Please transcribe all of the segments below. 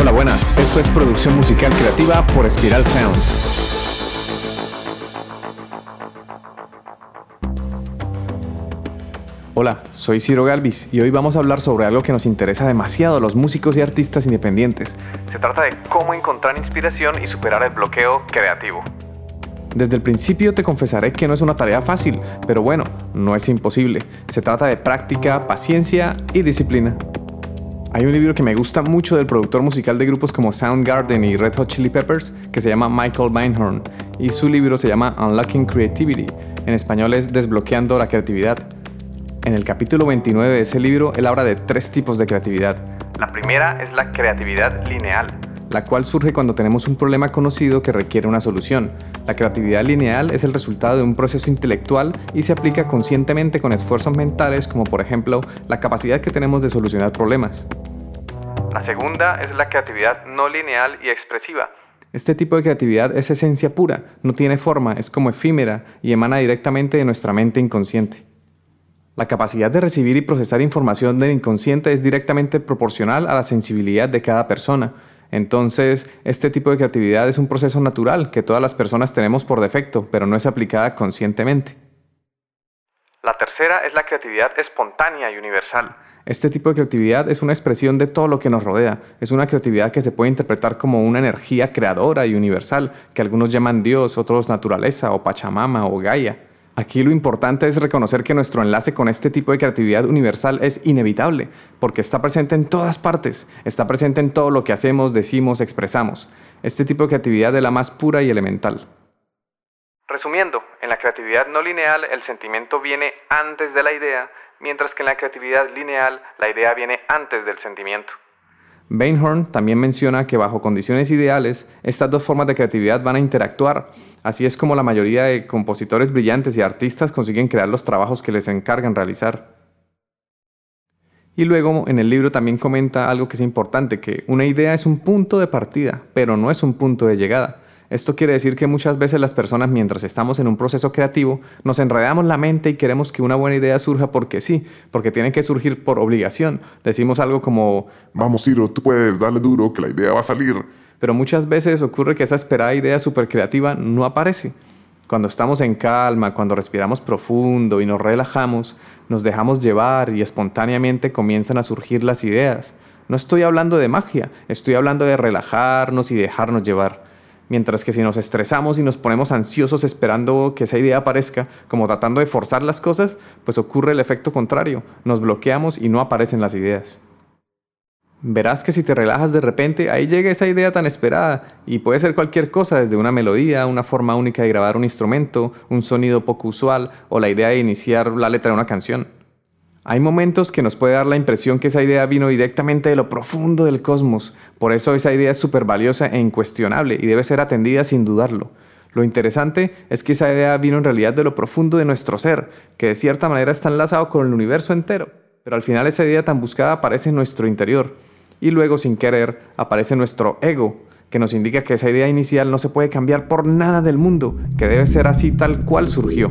Hola, buenas. Esto es producción musical creativa por Spiral Sound. Hola, soy Ciro Galvis y hoy vamos a hablar sobre algo que nos interesa demasiado a los músicos y artistas independientes. Se trata de cómo encontrar inspiración y superar el bloqueo creativo. Desde el principio te confesaré que no es una tarea fácil, pero bueno, no es imposible. Se trata de práctica, paciencia y disciplina. Hay un libro que me gusta mucho del productor musical de grupos como Soundgarden y Red Hot Chili Peppers que se llama Michael Beinhorn y su libro se llama Unlocking Creativity. En español es Desbloqueando la Creatividad. En el capítulo 29 de ese libro él habla de tres tipos de creatividad. La primera es la creatividad lineal, la cual surge cuando tenemos un problema conocido que requiere una solución. La creatividad lineal es el resultado de un proceso intelectual y se aplica conscientemente con esfuerzos mentales como por ejemplo la capacidad que tenemos de solucionar problemas. La segunda es la creatividad no lineal y expresiva. Este tipo de creatividad es esencia pura, no tiene forma, es como efímera y emana directamente de nuestra mente inconsciente. La capacidad de recibir y procesar información del inconsciente es directamente proporcional a la sensibilidad de cada persona. Entonces, este tipo de creatividad es un proceso natural que todas las personas tenemos por defecto, pero no es aplicada conscientemente. La tercera es la creatividad espontánea y universal. Este tipo de creatividad es una expresión de todo lo que nos rodea. Es una creatividad que se puede interpretar como una energía creadora y universal, que algunos llaman Dios, otros naturaleza o Pachamama o Gaia. Aquí lo importante es reconocer que nuestro enlace con este tipo de creatividad universal es inevitable, porque está presente en todas partes, está presente en todo lo que hacemos, decimos, expresamos. Este tipo de creatividad es la más pura y elemental. Resumiendo, en la creatividad no lineal el sentimiento viene antes de la idea, mientras que en la creatividad lineal la idea viene antes del sentimiento. Bainhorn también menciona que bajo condiciones ideales, estas dos formas de creatividad van a interactuar. Así es como la mayoría de compositores brillantes y artistas consiguen crear los trabajos que les encargan realizar. Y luego en el libro también comenta algo que es importante, que una idea es un punto de partida, pero no es un punto de llegada. Esto quiere decir que muchas veces las personas mientras estamos en un proceso creativo nos enredamos la mente y queremos que una buena idea surja porque sí, porque tiene que surgir por obligación. Decimos algo como, vamos Ciro, tú puedes, darle duro, que la idea va a salir. Pero muchas veces ocurre que esa esperada idea súper creativa no aparece. Cuando estamos en calma, cuando respiramos profundo y nos relajamos, nos dejamos llevar y espontáneamente comienzan a surgir las ideas. No estoy hablando de magia, estoy hablando de relajarnos y dejarnos llevar. Mientras que si nos estresamos y nos ponemos ansiosos esperando que esa idea aparezca, como tratando de forzar las cosas, pues ocurre el efecto contrario, nos bloqueamos y no aparecen las ideas. Verás que si te relajas de repente, ahí llega esa idea tan esperada, y puede ser cualquier cosa, desde una melodía, una forma única de grabar un instrumento, un sonido poco usual, o la idea de iniciar la letra de una canción. Hay momentos que nos puede dar la impresión que esa idea vino directamente de lo profundo del cosmos, por eso esa idea es súper valiosa e incuestionable y debe ser atendida sin dudarlo. Lo interesante es que esa idea vino en realidad de lo profundo de nuestro ser, que de cierta manera está enlazado con el universo entero, pero al final esa idea tan buscada aparece en nuestro interior, y luego sin querer aparece nuestro ego, que nos indica que esa idea inicial no se puede cambiar por nada del mundo, que debe ser así tal cual surgió.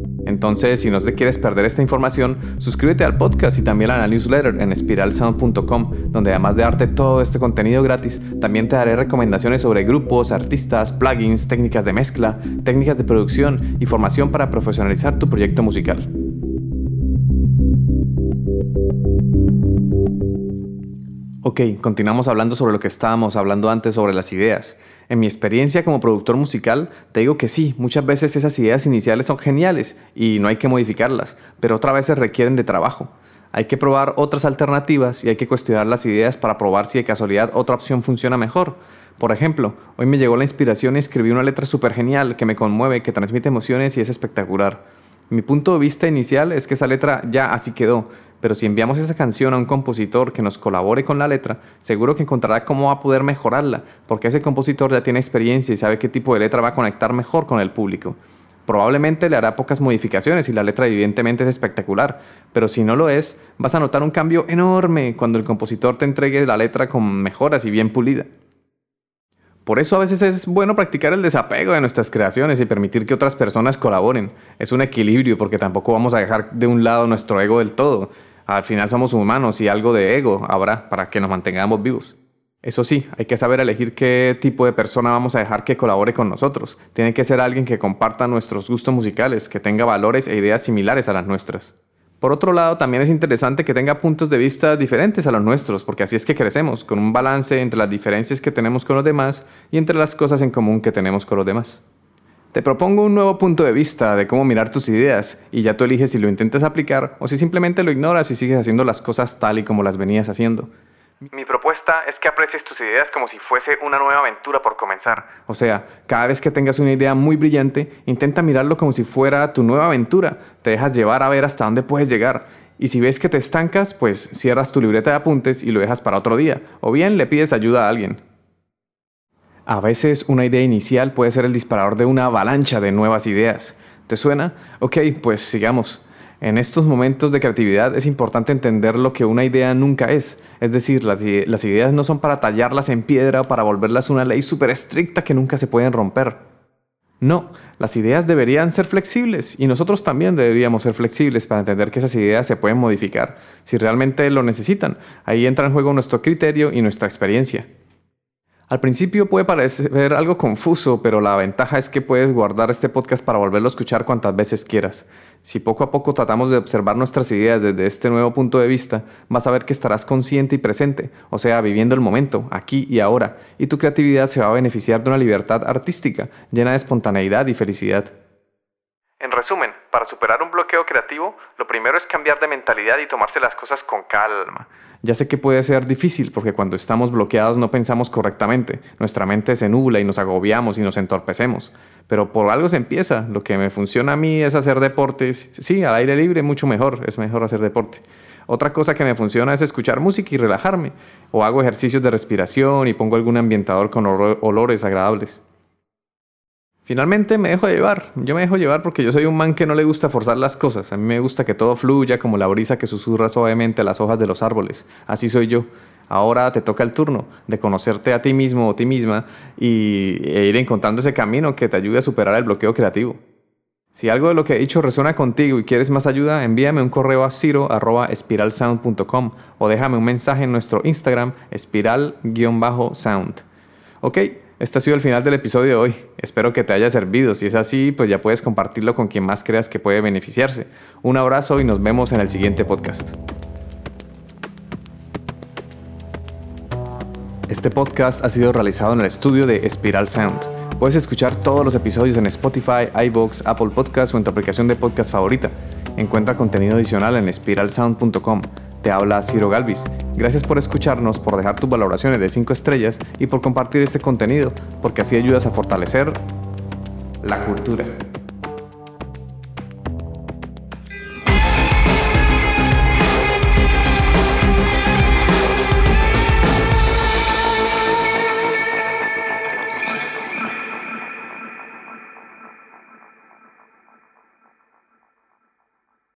Entonces, si no te quieres perder esta información, suscríbete al podcast y también a la newsletter en spiralsound.com, donde además de darte todo este contenido gratis, también te daré recomendaciones sobre grupos, artistas, plugins, técnicas de mezcla, técnicas de producción y formación para profesionalizar tu proyecto musical. Ok, continuamos hablando sobre lo que estábamos hablando antes sobre las ideas. En mi experiencia como productor musical, te digo que sí, muchas veces esas ideas iniciales son geniales y no hay que modificarlas, pero otras veces requieren de trabajo. Hay que probar otras alternativas y hay que cuestionar las ideas para probar si de casualidad otra opción funciona mejor. Por ejemplo, hoy me llegó la inspiración y escribí una letra súper genial que me conmueve, que transmite emociones y es espectacular. Mi punto de vista inicial es que esa letra ya así quedó, pero si enviamos esa canción a un compositor que nos colabore con la letra, seguro que encontrará cómo va a poder mejorarla, porque ese compositor ya tiene experiencia y sabe qué tipo de letra va a conectar mejor con el público. Probablemente le hará pocas modificaciones y la letra evidentemente es espectacular, pero si no lo es, vas a notar un cambio enorme cuando el compositor te entregue la letra con mejoras y bien pulida. Por eso a veces es bueno practicar el desapego de nuestras creaciones y permitir que otras personas colaboren. Es un equilibrio porque tampoco vamos a dejar de un lado nuestro ego del todo. Al final somos humanos y algo de ego habrá para que nos mantengamos vivos. Eso sí, hay que saber elegir qué tipo de persona vamos a dejar que colabore con nosotros. Tiene que ser alguien que comparta nuestros gustos musicales, que tenga valores e ideas similares a las nuestras. Por otro lado, también es interesante que tenga puntos de vista diferentes a los nuestros, porque así es que crecemos, con un balance entre las diferencias que tenemos con los demás y entre las cosas en común que tenemos con los demás. Te propongo un nuevo punto de vista de cómo mirar tus ideas y ya tú eliges si lo intentas aplicar o si simplemente lo ignoras y sigues haciendo las cosas tal y como las venías haciendo. Mi propuesta es que aprecies tus ideas como si fuese una nueva aventura por comenzar. O sea, cada vez que tengas una idea muy brillante, intenta mirarlo como si fuera tu nueva aventura. Te dejas llevar a ver hasta dónde puedes llegar. Y si ves que te estancas, pues cierras tu libreta de apuntes y lo dejas para otro día. O bien le pides ayuda a alguien. A veces una idea inicial puede ser el disparador de una avalancha de nuevas ideas. ¿Te suena? Ok, pues sigamos. En estos momentos de creatividad es importante entender lo que una idea nunca es. Es decir, las, ideas no son para tallarlas en piedra o para volverlas una ley súper estricta que nunca se pueden romper. No, las ideas deberían ser flexibles y nosotros también deberíamos ser flexibles para entender que esas ideas se pueden modificar si realmente lo necesitan. Ahí entra en juego nuestro criterio y nuestra experiencia. Al principio puede parecer algo confuso, pero la ventaja es que puedes guardar este podcast para volverlo a escuchar cuantas veces quieras. Si poco a poco tratamos de observar nuestras ideas desde este nuevo punto de vista, vas a ver que estarás consciente y presente, o sea, viviendo el momento, aquí y ahora, y tu creatividad se va a beneficiar de una libertad artística llena de espontaneidad y felicidad. En resumen, para superar un bloqueo creativo, lo primero es cambiar de mentalidad y tomarse las cosas con calma. Ya sé que puede ser difícil porque cuando estamos bloqueados no pensamos correctamente, nuestra mente se nubla y nos agobiamos y nos entorpecemos. Pero por algo se empieza. Lo que me funciona a mí es hacer deportes. Sí, al aire libre mucho mejor, es mejor hacer deporte. Otra cosa que me funciona es escuchar música y relajarme. O hago ejercicios de respiración y pongo algún ambientador con olores agradables. Finalmente me dejo llevar. Yo me dejo llevar porque yo soy un man que no le gusta forzar las cosas. A mí me gusta que todo fluya como la brisa que susurra suavemente las hojas de los árboles. Así soy yo. Ahora te toca el turno de conocerte a ti mismo o ti misma y, e ir encontrando ese camino que te ayude a superar el bloqueo creativo. Si algo de lo que he dicho resuena contigo y quieres más ayuda, envíame un correo a ciro.espiralsound.com o déjame un mensaje en nuestro Instagram espiral-sound. Ok, este ha sido el final del episodio de hoy. Espero que te haya servido. Si es así, pues ya puedes compartirlo con quien más creas que puede beneficiarse. Un abrazo y nos vemos en el siguiente podcast. Este podcast ha sido realizado en el estudio de Spiral Sound. Puedes escuchar todos los episodios en Spotify, iBox, Apple Podcasts o en tu aplicación de podcast favorita. Encuentra contenido adicional en spiralsound.com. Te habla Ciro Galvis. Gracias por escucharnos, por dejar tus valoraciones de 5 estrellas y por compartir este contenido, porque así ayudas a fortalecer la cultura.